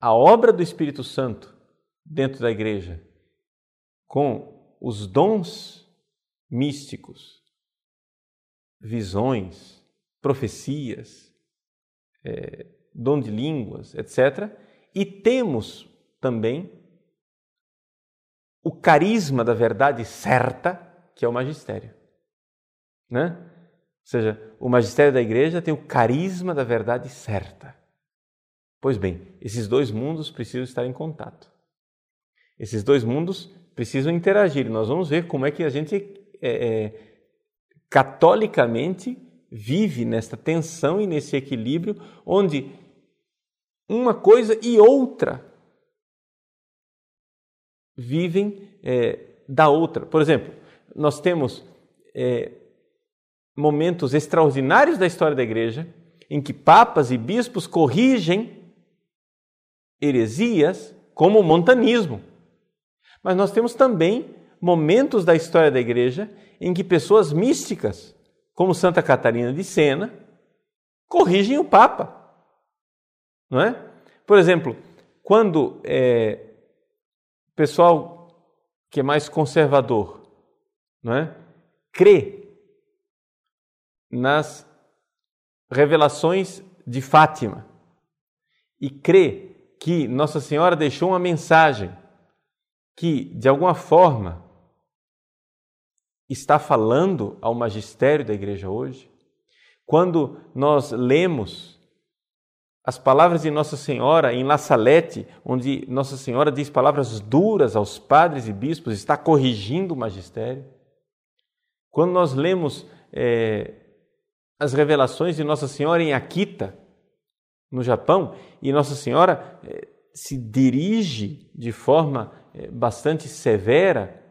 a obra do Espírito Santo dentro da igreja, com os dons místicos, visões, profecias, é, dom de línguas, etc. E temos também o carisma da verdade certa, que é o magistério. Né? Ou seja, o magistério da igreja tem o carisma da verdade certa. Pois bem, esses dois mundos precisam estar em contato. Esses dois mundos precisam interagir. Nós vamos ver como é que a gente é, é, catolicamente vive nesta tensão e nesse equilíbrio, onde uma coisa e outra vivem é, da outra. Por exemplo, nós temos é, momentos extraordinários da história da igreja em que papas e bispos corrigem heresias como o montanismo. Mas nós temos também momentos da história da igreja em que pessoas místicas, como Santa Catarina de Sena, corrigem o Papa não é? Por exemplo, quando é, o pessoal que é mais conservador, não é? crê nas revelações de Fátima e crê que Nossa Senhora deixou uma mensagem que, de alguma forma, está falando ao magistério da igreja hoje, quando nós lemos as palavras de Nossa Senhora em La Salette, onde Nossa Senhora diz palavras duras aos padres e bispos, está corrigindo o magistério. Quando nós lemos é, as revelações de Nossa Senhora em Akita, no Japão, e Nossa Senhora é, se dirige de forma é, bastante severa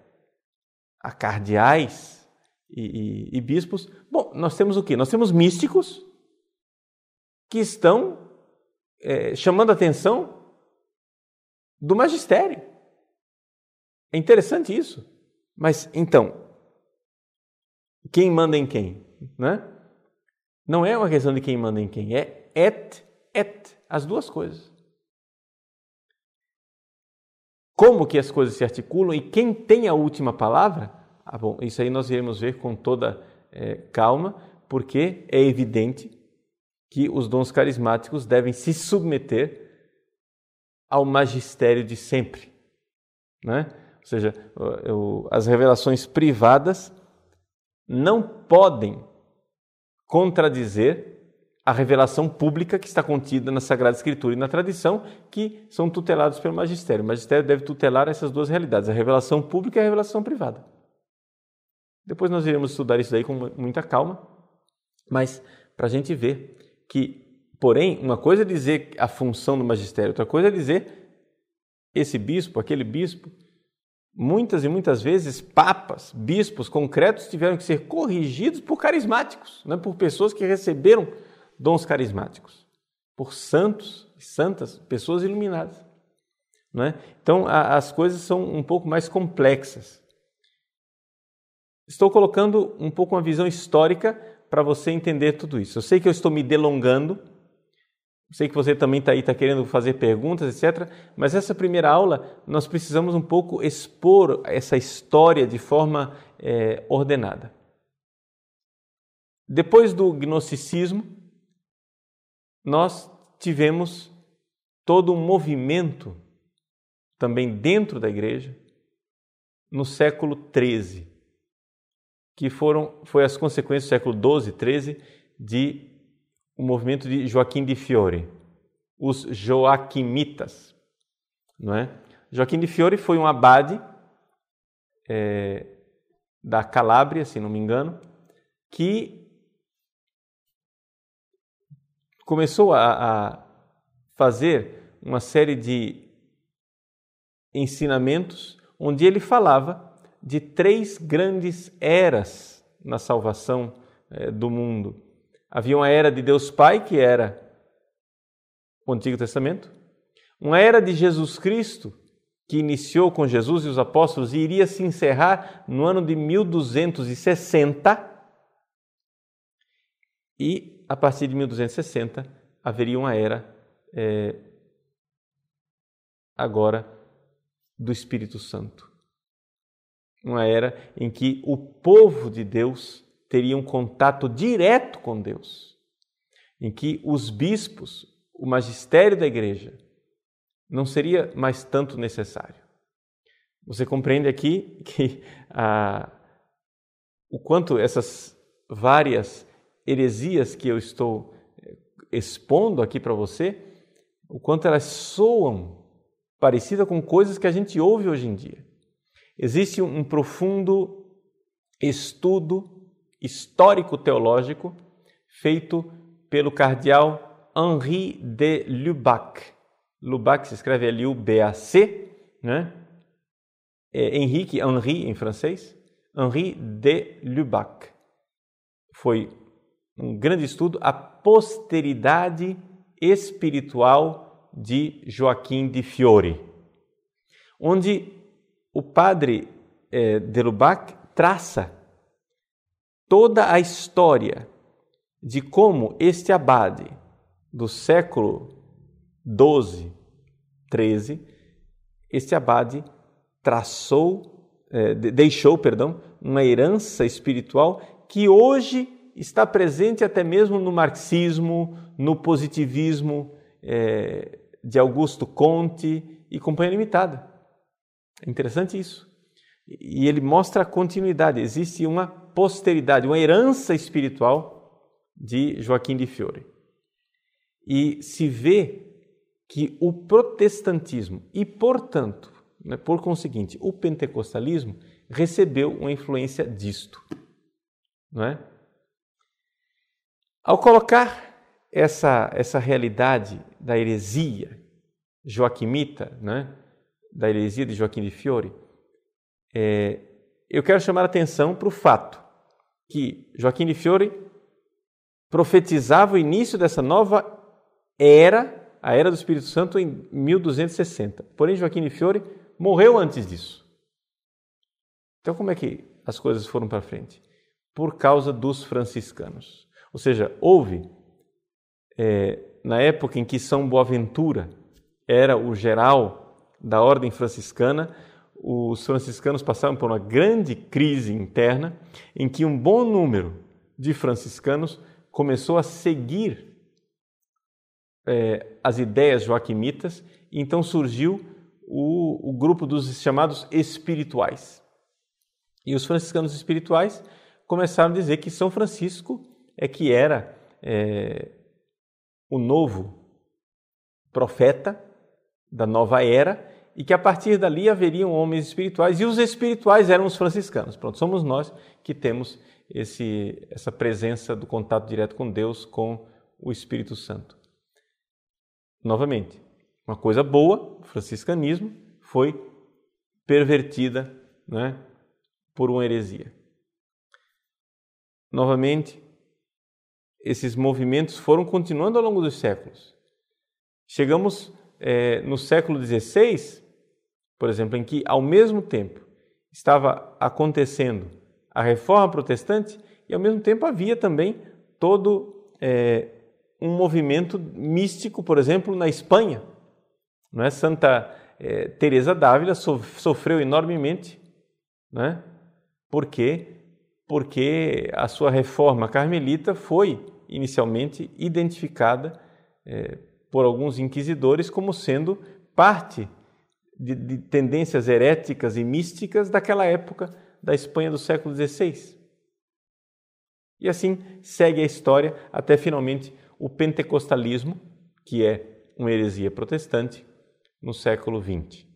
a cardeais e, e, e bispos, bom, nós temos o quê? Nós temos místicos que estão é, chamando a atenção do magistério. É interessante isso. Mas então, quem manda em quem? Né? Não é uma questão de quem manda em quem, é et et, as duas coisas. Como que as coisas se articulam e quem tem a última palavra? Ah, bom, isso aí nós iremos ver com toda é, calma, porque é evidente que os dons carismáticos devem se submeter ao magistério de sempre. Né? Ou seja, as revelações privadas não podem contradizer a revelação pública que está contida na Sagrada Escritura e na tradição, que são tutelados pelo magistério. O magistério deve tutelar essas duas realidades, a revelação pública e a revelação privada. Depois nós iremos estudar isso daí com muita calma, mas para a gente ver que, porém, uma coisa é dizer a função do magistério, outra coisa é dizer esse bispo, aquele bispo. Muitas e muitas vezes, papas, bispos concretos tiveram que ser corrigidos por carismáticos, né? por pessoas que receberam dons carismáticos, por santos e santas, pessoas iluminadas. Né? Então, a, as coisas são um pouco mais complexas. Estou colocando um pouco uma visão histórica para você entender tudo isso. Eu sei que eu estou me delongando, sei que você também está aí, está querendo fazer perguntas, etc. Mas essa primeira aula nós precisamos um pouco expor essa história de forma é, ordenada. Depois do gnosticismo, nós tivemos todo um movimento também dentro da igreja no século XIII que foram foi as consequências do século XII, XIII de o movimento de Joaquim de Fiore, os Joaquimitas, não é? Joaquim de Fiore foi um abade é, da Calábria, se não me engano, que começou a, a fazer uma série de ensinamentos onde ele falava de três grandes eras na salvação é, do mundo. Havia uma era de Deus Pai, que era o Antigo Testamento, uma era de Jesus Cristo, que iniciou com Jesus e os apóstolos e iria se encerrar no ano de 1260. E a partir de 1260 haveria uma era é, agora do Espírito Santo uma era em que o povo de Deus teria um contato direto com Deus, em que os bispos, o magistério da igreja, não seria mais tanto necessário. Você compreende aqui que ah, o quanto essas várias heresias que eu estou eh, expondo aqui para você, o quanto elas soam parecidas com coisas que a gente ouve hoje em dia. Existe um profundo estudo histórico-teológico feito pelo cardeal Henri de Lubac. Lubac se escreve L-U-B-A-C, né? É Henrique, Henri em francês, Henri de Lubac. Foi um grande estudo a posteridade espiritual de Joaquim de Fiore, onde o padre eh, de Lubac traça toda a história de como este abade do século 12, 13, este abade traçou, eh, deixou, perdão, uma herança espiritual que hoje está presente até mesmo no marxismo, no positivismo eh, de Augusto Conte e Companhia Limitada. É interessante isso. E ele mostra a continuidade, existe uma posteridade, uma herança espiritual de Joaquim de Fiore. E se vê que o protestantismo e, portanto, né, por conseguinte, o pentecostalismo recebeu uma influência disto, não é? Ao colocar essa essa realidade da heresia joaquimita, né, da heresia de Joaquim de Fiore, é, eu quero chamar a atenção para o fato que Joaquim de Fiore profetizava o início dessa nova era, a era do Espírito Santo, em 1260. Porém, Joaquim de Fiore morreu antes disso. Então, como é que as coisas foram para frente? Por causa dos franciscanos. Ou seja, houve é, na época em que São Boaventura era o geral da ordem franciscana, os franciscanos passaram por uma grande crise interna em que um bom número de franciscanos começou a seguir é, as ideias joaquimitas, e então surgiu o, o grupo dos chamados espirituais. E os franciscanos espirituais começaram a dizer que São Francisco é que era é, o novo profeta da nova era e que a partir dali haveriam homens espirituais e os espirituais eram os franciscanos. Pronto, somos nós que temos esse, essa presença do contato direto com Deus, com o Espírito Santo. Novamente, uma coisa boa, o franciscanismo foi pervertida né, por uma heresia. Novamente, esses movimentos foram continuando ao longo dos séculos. Chegamos é, no século XVI, por exemplo, em que ao mesmo tempo estava acontecendo a reforma protestante e ao mesmo tempo havia também todo é, um movimento místico, por exemplo, na Espanha. Não é? Santa é, Teresa d'Ávila sofreu enormemente, né? Por quê? Porque a sua reforma carmelita foi inicialmente identificada é, por alguns inquisidores como sendo parte de, de, tendências heréticas e místicas daquela época da Espanha do século XVI. E assim segue a história até finalmente o pentecostalismo, que é uma heresia protestante, no século XX.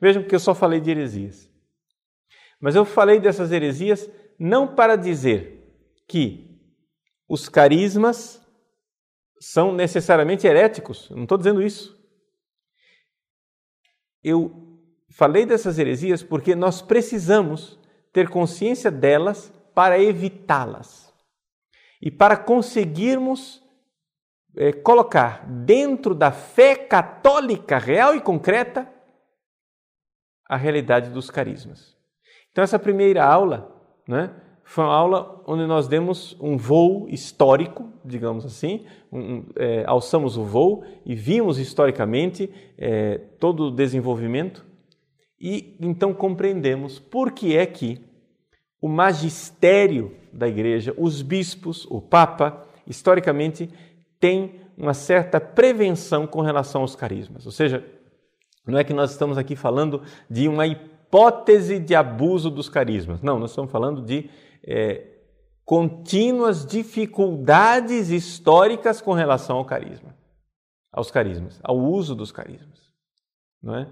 Vejam que eu só falei de heresias. Mas eu falei dessas heresias não para dizer que os carismas são necessariamente heréticos. Não estou dizendo isso. Eu falei dessas heresias porque nós precisamos ter consciência delas para evitá-las e para conseguirmos é, colocar dentro da fé católica real e concreta a realidade dos carismas. Então, essa primeira aula né, foi uma aula onde nós demos um voo histórico, digamos assim, um, é, alçamos o voo e vimos historicamente é, todo o desenvolvimento e então compreendemos por que é que o magistério da igreja, os bispos, o papa, historicamente tem uma certa prevenção com relação aos carismas. Ou seja, não é que nós estamos aqui falando de uma hipótese de abuso dos carismas. Não, nós estamos falando de é, contínuas dificuldades históricas com relação ao carisma, aos carismas, ao uso dos carismas, não é?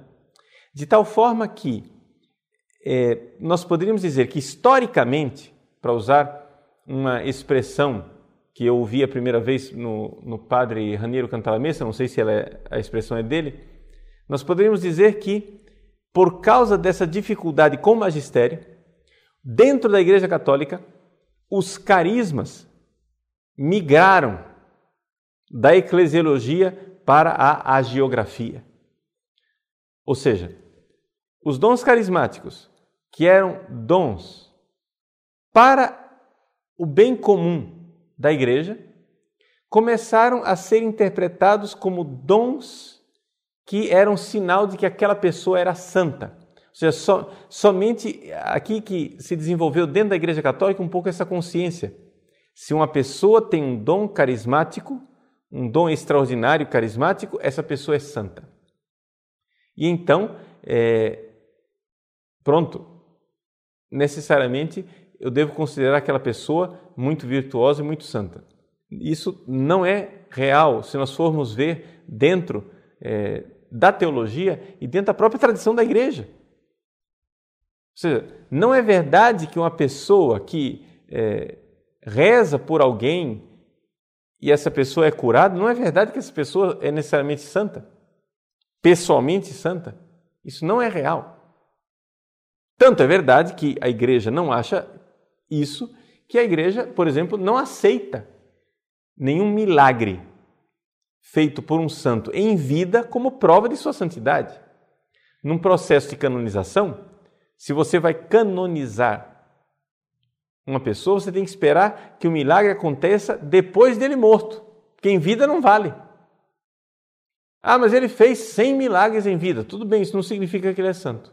De tal forma que é, nós poderíamos dizer que historicamente, para usar uma expressão que eu ouvi a primeira vez no, no padre Raniero Cantalamessa, não sei se é, a expressão é dele, nós poderíamos dizer que por causa dessa dificuldade com o magistério, dentro da Igreja Católica, os carismas migraram da eclesiologia para a agiografia. Ou seja, os dons carismáticos, que eram dons para o bem comum da igreja, começaram a ser interpretados como dons que era um sinal de que aquela pessoa era santa. Ou seja, so, somente aqui que se desenvolveu dentro da Igreja Católica um pouco essa consciência. Se uma pessoa tem um dom carismático, um dom extraordinário carismático, essa pessoa é santa. E então, é, pronto, necessariamente eu devo considerar aquela pessoa muito virtuosa e muito santa. Isso não é real se nós formos ver dentro é, da teologia e dentro da própria tradição da igreja. Seja, não é verdade que uma pessoa que é, reza por alguém e essa pessoa é curada, não é verdade que essa pessoa é necessariamente santa, pessoalmente santa. Isso não é real. Tanto é verdade que a igreja não acha isso, que a igreja, por exemplo, não aceita nenhum milagre feito por um santo em vida como prova de sua santidade. Num processo de canonização, se você vai canonizar uma pessoa, você tem que esperar que o milagre aconteça depois dele morto, porque em vida não vale. Ah, mas ele fez 100 milagres em vida. Tudo bem, isso não significa que ele é santo.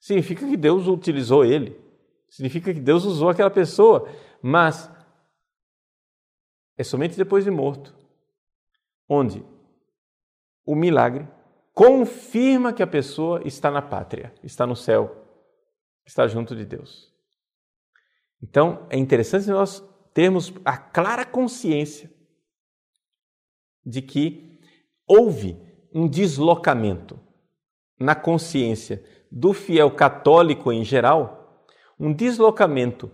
Significa que Deus utilizou ele. Significa que Deus usou aquela pessoa. Mas é somente depois de morto onde o milagre confirma que a pessoa está na pátria, está no céu, está junto de Deus. Então, é interessante nós termos a clara consciência de que houve um deslocamento na consciência do fiel católico em geral, um deslocamento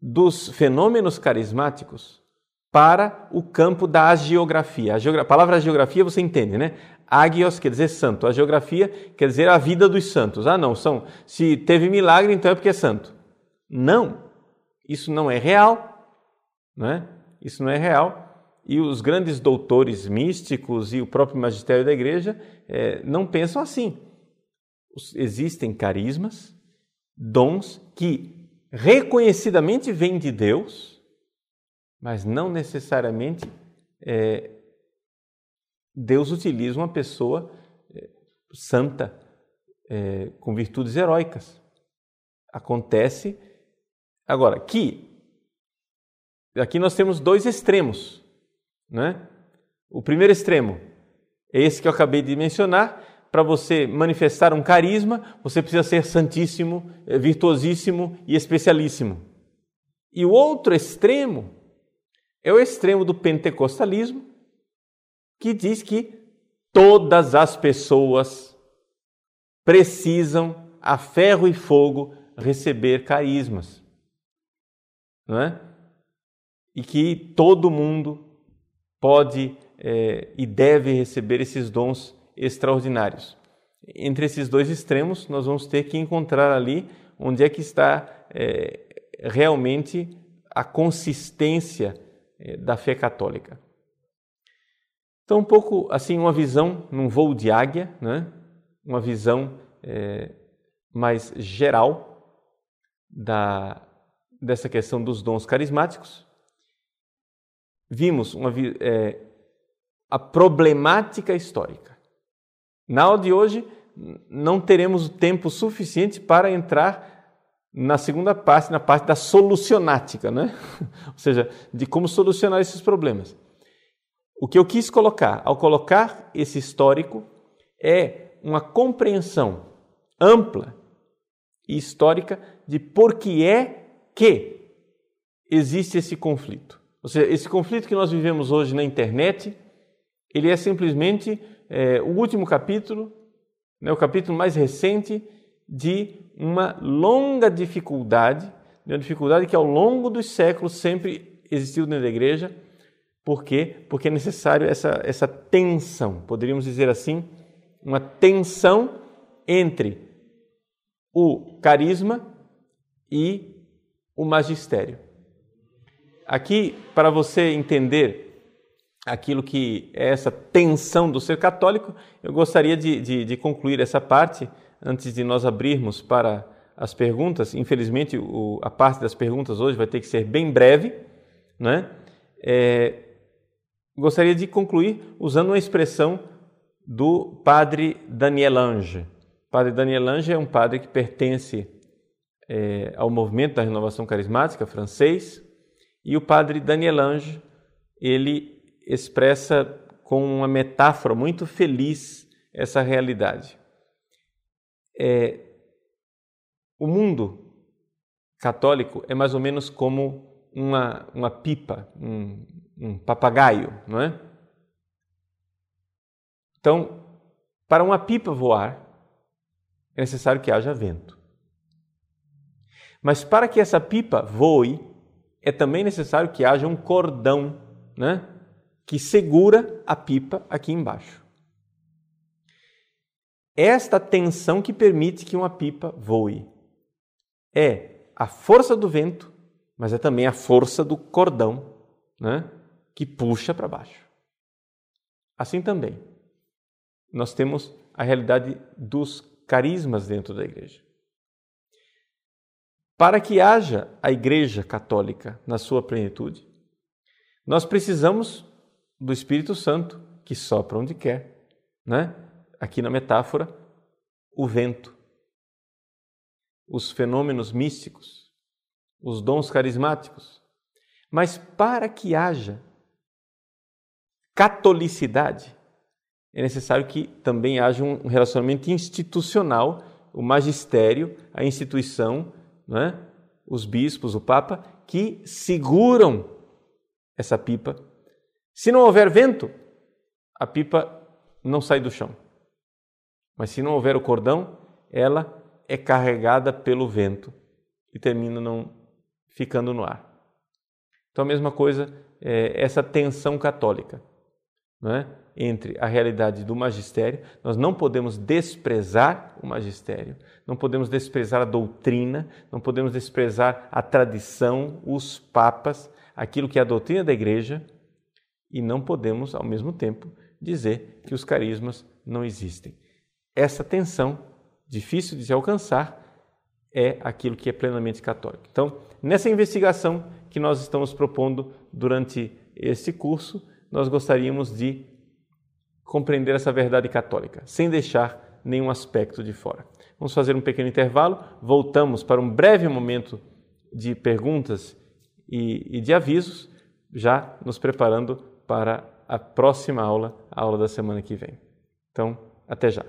dos fenômenos carismáticos para o campo da agiografia. A, geogra... a palavra geografia você entende, né? Agios quer dizer santo, a geografia quer dizer a vida dos santos. Ah, não, são se teve milagre, então é porque é santo. Não, isso não é real, né? Isso não é real e os grandes doutores místicos e o próprio magistério da igreja é, não pensam assim. Existem carismas, dons que reconhecidamente vêm de Deus, mas não necessariamente é, Deus utiliza uma pessoa é, santa é, com virtudes heróicas. Acontece agora que aqui nós temos dois extremos né? O primeiro extremo é esse que eu acabei de mencionar. Para você manifestar um carisma, você precisa ser santíssimo, eh, virtuosíssimo e especialíssimo. E o outro extremo é o extremo do pentecostalismo, que diz que todas as pessoas precisam, a ferro e fogo, receber carismas. Não é? E que todo mundo pode é, e deve receber esses dons extraordinários. Entre esses dois extremos, nós vamos ter que encontrar ali onde é que está é, realmente a consistência é, da fé católica. Então, um pouco assim, uma visão num voo de águia, né? uma visão é, mais geral da, dessa questão dos dons carismáticos vimos uma, é, a problemática histórica. Na aula de hoje, não teremos tempo suficiente para entrar na segunda parte, na parte da solucionática, né? ou seja, de como solucionar esses problemas. O que eu quis colocar, ao colocar esse histórico, é uma compreensão ampla e histórica de por que é que existe esse conflito. Ou seja, esse conflito que nós vivemos hoje na internet, ele é simplesmente é, o último capítulo, né, o capítulo mais recente de uma longa dificuldade, de uma dificuldade que ao longo dos séculos sempre existiu dentro da igreja. Por quê? Porque é necessário essa, essa tensão, poderíamos dizer assim, uma tensão entre o carisma e o magistério. Aqui, para você entender aquilo que é essa tensão do ser católico, eu gostaria de, de, de concluir essa parte antes de nós abrirmos para as perguntas. Infelizmente, o, a parte das perguntas hoje vai ter que ser bem breve, né? É, gostaria de concluir usando uma expressão do padre Daniel Ange. O padre Daniel Ange é um padre que pertence é, ao movimento da renovação carismática francês, e o padre Daniel Ange, ele expressa com uma metáfora muito feliz essa realidade. É, o mundo católico é mais ou menos como uma, uma pipa, um, um papagaio, não é? Então, para uma pipa voar, é necessário que haja vento. Mas para que essa pipa voe, é também necessário que haja um cordão né, que segura a pipa aqui embaixo. Esta tensão que permite que uma pipa voe é a força do vento, mas é também a força do cordão né, que puxa para baixo. Assim também, nós temos a realidade dos carismas dentro da igreja. Para que haja a Igreja Católica na sua plenitude, nós precisamos do Espírito Santo que sopra onde quer, né? Aqui na metáfora, o vento, os fenômenos místicos, os dons carismáticos. Mas para que haja catolicidade, é necessário que também haja um relacionamento institucional, o magistério, a instituição, né? os bispos, o Papa, que seguram essa pipa. Se não houver vento, a pipa não sai do chão. Mas se não houver o cordão, ela é carregada pelo vento e termina não ficando no ar. Então a mesma coisa é essa tensão católica, é? entre a realidade do magistério. Nós não podemos desprezar o magistério, não podemos desprezar a doutrina, não podemos desprezar a tradição, os papas, aquilo que é a doutrina da igreja, e não podemos, ao mesmo tempo, dizer que os carismas não existem. Essa tensão, difícil de se alcançar, é aquilo que é plenamente católico. Então, nessa investigação que nós estamos propondo durante este curso, nós gostaríamos de compreender essa verdade católica, sem deixar nenhum aspecto de fora. Vamos fazer um pequeno intervalo, voltamos para um breve momento de perguntas e, e de avisos, já nos preparando para a próxima aula, a aula da semana que vem. Então, até já.